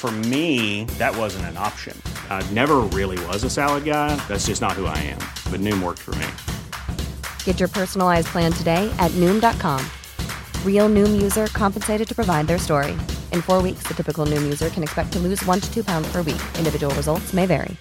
For me, that wasn't an option. I never really was a salad guy. That's just not who I am. But Noom worked for me. Get your personalized plan today at Noom.com. Real Noom user compensated to provide their story. In four weeks, the typical Noom user can expect to lose one to two pounds per week. Individual results may vary.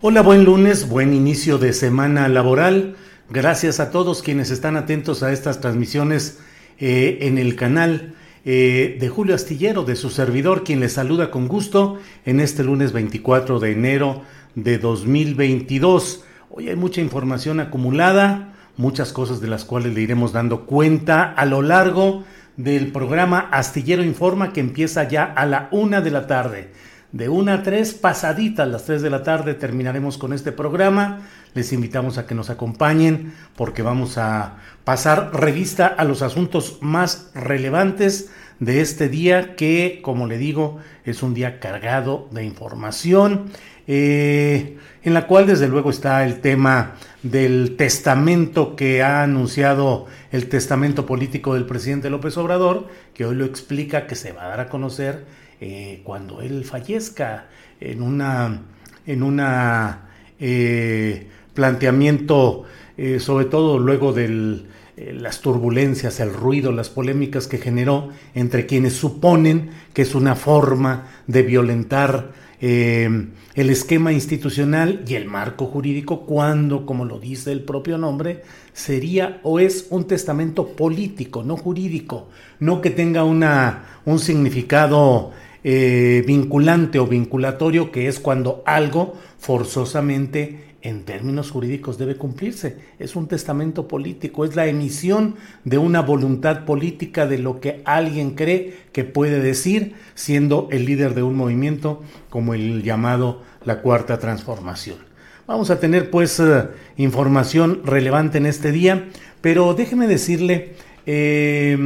Hola, buen lunes, buen inicio de semana laboral. Gracias a todos quienes están atentos a estas transmisiones eh, en el canal eh, de Julio Astillero, de su servidor, quien les saluda con gusto en este lunes 24 de enero de 2022. Hoy hay mucha información acumulada, muchas cosas de las cuales le iremos dando cuenta a lo largo del programa Astillero Informa que empieza ya a la una de la tarde. De una a tres, pasaditas las tres de la tarde, terminaremos con este programa. Les invitamos a que nos acompañen porque vamos a pasar revista a los asuntos más relevantes de este día que, como le digo, es un día cargado de información, eh, en la cual desde luego está el tema del testamento que ha anunciado el testamento político del presidente López Obrador, que hoy lo explica que se va a dar a conocer eh, cuando él fallezca en una en una eh, planteamiento eh, sobre todo luego de las turbulencias, el ruido, las polémicas que generó entre quienes suponen que es una forma de violentar el esquema institucional y el marco jurídico cuando, como lo dice el propio nombre, sería o es un testamento político, no jurídico, no que tenga una, un significado eh, vinculante o vinculatorio, que es cuando algo forzosamente en términos jurídicos debe cumplirse. Es un testamento político, es la emisión de una voluntad política de lo que alguien cree que puede decir, siendo el líder de un movimiento como el llamado la Cuarta Transformación. Vamos a tener pues eh, información relevante en este día, pero déjeme decirle, eh,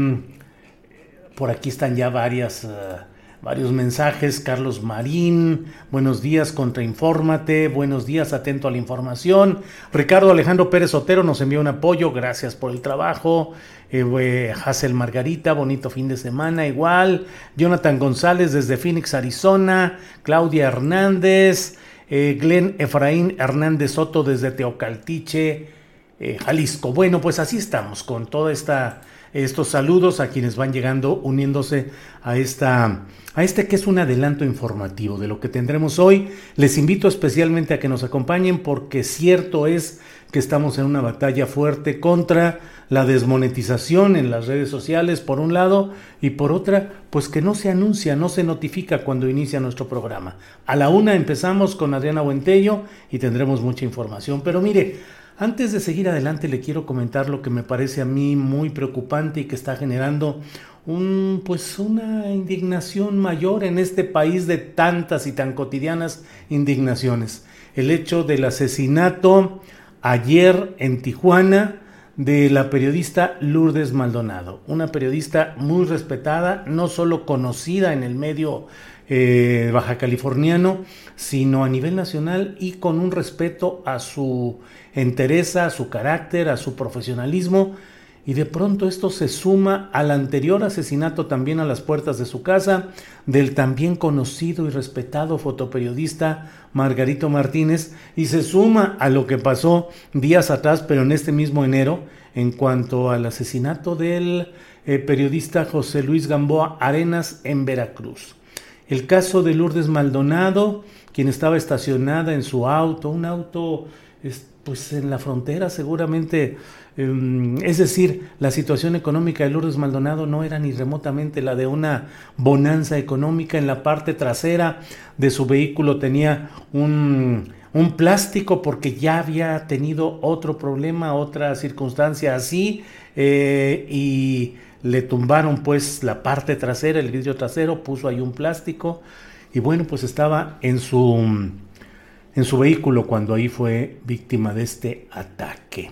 por aquí están ya varias... varios mensajes. Carlos Marín, buenos días, contrainfórmate, buenos días, atento a la información. Ricardo Alejandro Pérez Otero nos envió un apoyo, gracias por el trabajo. Eh, Hazel Margarita, bonito fin de semana, igual. Jonathan González desde Phoenix, Arizona. Claudia Hernández. Eh, Glenn Efraín Hernández Soto desde Teocaltiche, eh, Jalisco. Bueno, pues así estamos con toda esta estos saludos a quienes van llegando uniéndose a esta a este que es un adelanto informativo de lo que tendremos hoy. Les invito especialmente a que nos acompañen porque cierto es que estamos en una batalla fuerte contra la desmonetización en las redes sociales por un lado y por otra pues que no se anuncia, no se notifica cuando inicia nuestro programa. A la una empezamos con Adriana Buentello y tendremos mucha información. Pero mire, antes de seguir adelante le quiero comentar lo que me parece a mí muy preocupante y que está generando pues una indignación mayor en este país de tantas y tan cotidianas indignaciones. El hecho del asesinato ayer en Tijuana de la periodista Lourdes Maldonado, una periodista muy respetada, no solo conocida en el medio eh, baja californiano, sino a nivel nacional y con un respeto a su entereza, a su carácter, a su profesionalismo. Y de pronto esto se suma al anterior asesinato también a las puertas de su casa del también conocido y respetado fotoperiodista Margarito Martínez y se suma a lo que pasó días atrás, pero en este mismo enero, en cuanto al asesinato del eh, periodista José Luis Gamboa Arenas en Veracruz. El caso de Lourdes Maldonado, quien estaba estacionada en su auto, un auto pues en la frontera seguramente, em, es decir, la situación económica de Lourdes Maldonado no era ni remotamente la de una bonanza económica. En la parte trasera de su vehículo tenía un, plástico porque ya había tenido otro problema, otra circunstancia así, eh, y le tumbaron pues la parte trasera, el vidrio trasero, puso ahí un plástico, y bueno, pues estaba en su en su vehículo cuando ahí fue víctima de este ataque.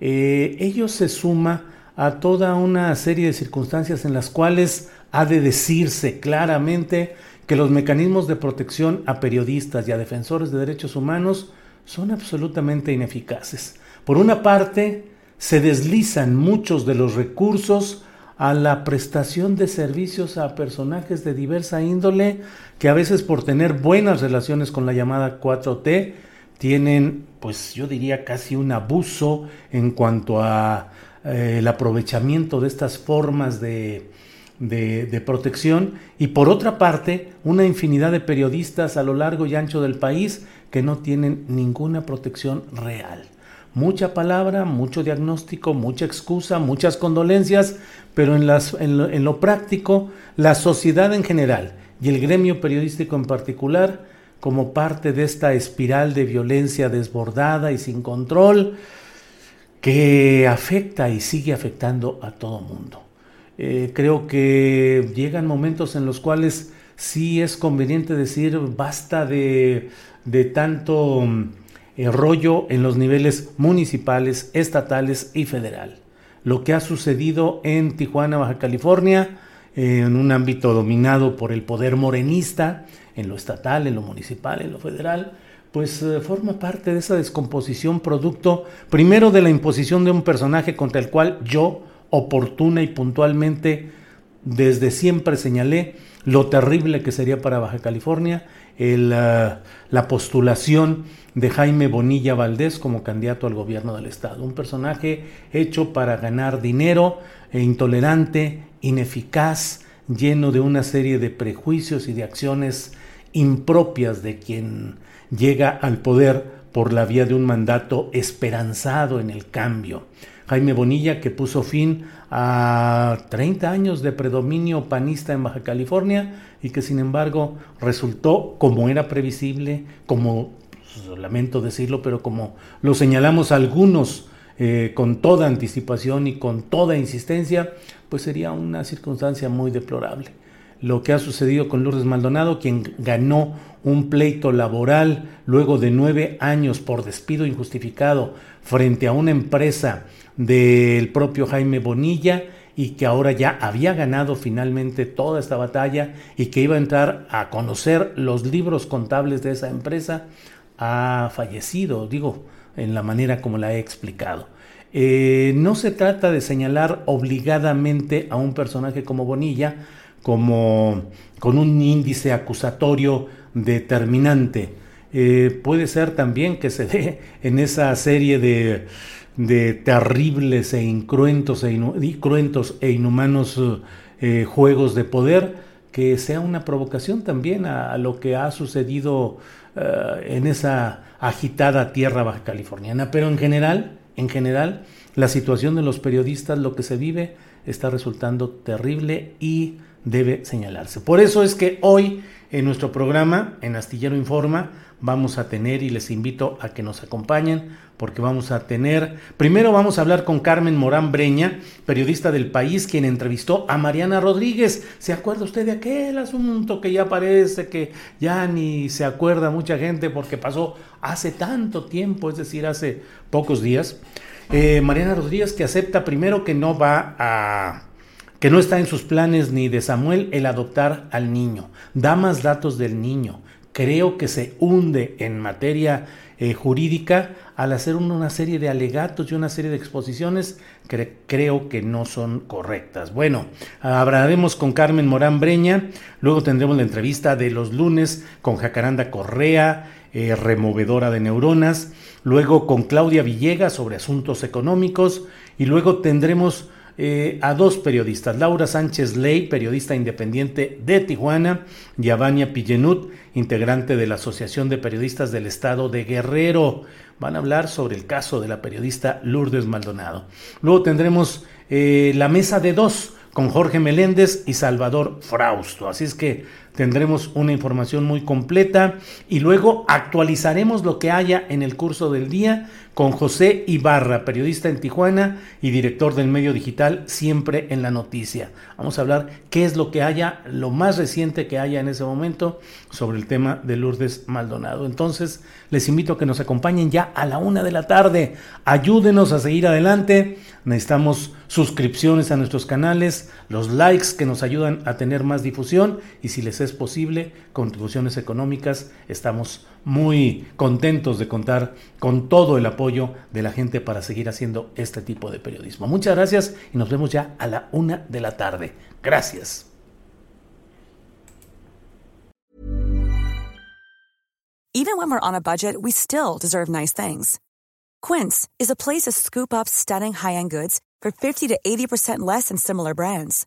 Eh, ello se suma a toda una serie de circunstancias en las cuales ha de decirse claramente que los mecanismos de protección a periodistas y a defensores de derechos humanos son absolutamente ineficaces. Por una parte, se deslizan muchos de los recursos a la prestación de servicios a personajes de diversa índole que a veces por tener buenas relaciones con la llamada 4T tienen, pues yo diría casi un abuso en cuanto a eh, el aprovechamiento de estas formas de, de, protección. Y por otra parte una infinidad de periodistas a lo largo y ancho del país que no tienen ninguna protección real mucha palabra, mucho diagnóstico, mucha excusa, muchas condolencias, pero en, lo, práctico, la sociedad en general y el gremio periodístico en particular, como parte de esta espiral de violencia desbordada y sin control, que afecta y sigue afectando a todo mundo. Eh, creo que llegan momentos en los cuales sí es conveniente decir basta de, tanto eh, rollo en los niveles municipales, estatales y federal. Lo que ha sucedido en Tijuana, Baja California, en un ámbito dominado por el poder morenista, en lo estatal, en lo municipal, en lo federal, pues eh, forma parte de esa descomposición producto primero de la imposición de un personaje contra el cual yo oportuna y puntualmente desde siempre señalé lo terrible que sería para Baja California eh, la postulación de Jaime Bonilla Valdés como candidato al gobierno del estado. Un personaje hecho para ganar dinero, e intolerante, ineficaz, lleno de una serie de prejuicios y de acciones impropias de quien llega al poder por la vía de un mandato esperanzado en el cambio. Jaime Bonilla que puso fin a 30 años de predominio panista en Baja California y que sin embargo resultó, como era previsible, como, pues, lamento decirlo, pero como lo señalamos algunos eh, con toda anticipación y con toda insistencia, pues sería una circunstancia muy deplorable. Lo que ha sucedido con Lourdes Maldonado, quien ganó un pleito laboral luego de nueve años por despido injustificado frente a una empresa del propio Jaime Bonilla y que ahora ya había ganado finalmente toda esta batalla y que iba a entrar a conocer los libros contables de esa empresa, ha fallecido, digo, en la manera como la he explicado. Eh, no se trata de señalar obligadamente a un personaje como Bonilla como con un índice acusatorio determinante. Eh, puede ser también que se dé en esa serie de de terribles e incruentos e, e inhumanos eh, juegos de poder, que sea una provocación también a, lo que ha sucedido eh, en esa agitada tierra baja californiana. Pero en general, en general, la situación de los periodistas, lo que se vive, está resultando terrible y debe señalarse. Por eso es que hoy en nuestro programa, en Astillero Informa, vamos a tener y les invito a que nos acompañen porque vamos a tener, primero vamos a hablar con Carmen Morán Breña, periodista del país, quien entrevistó a Mariana Rodríguez. ¿Se acuerda usted de aquel asunto que ya parece que ya ni se acuerda mucha gente porque pasó hace tanto tiempo, es decir, hace pocos días? Eh, Mariana Rodríguez que acepta primero que no va a que no está en sus planes ni de Samuel el adoptar al niño, da más datos del niño, creo que se hunde en materia eh, jurídica al hacer una serie de alegatos y una serie de exposiciones que creo que no son correctas. Bueno, hablaremos con Carmen Morán Breña, luego tendremos la entrevista de los lunes con Jacaranda Correa, eh, removedora de neuronas, luego con Claudia Villegas sobre asuntos económicos y luego tendremos eh, a dos periodistas, Laura Sánchez Ley, periodista independiente de Tijuana, y a Vania Pillenut, integrante de la Asociación de Periodistas del Estado de Guerrero. Van a hablar sobre el caso de la periodista Lourdes Maldonado. Luego tendremos eh, la mesa de dos con Jorge Meléndez y Salvador Frausto. Así es que tendremos una información muy completa y luego actualizaremos lo que haya en el curso del día con José Ibarra, periodista en Tijuana y director del medio digital Siempre en la Noticia. Vamos a hablar qué es lo que haya, lo más reciente que haya en ese momento sobre el tema de Lourdes Maldonado. Entonces, les invito a que nos acompañen ya a la una de la tarde. Ayúdenos a seguir adelante. Necesitamos suscripciones a nuestros canales, los likes que nos ayudan a tener más difusión y si les es posible, contribuciones económicas. Estamos muy contentos de contar con todo el apoyo de la gente para seguir haciendo este tipo de periodismo. Muchas gracias y nos vemos ya a la una de la tarde. Gracias. Even when we're on a budget, we still deserve nice things. Quince is a place to scoop up stunning high-end goods for 50 to 80% less than similar brands.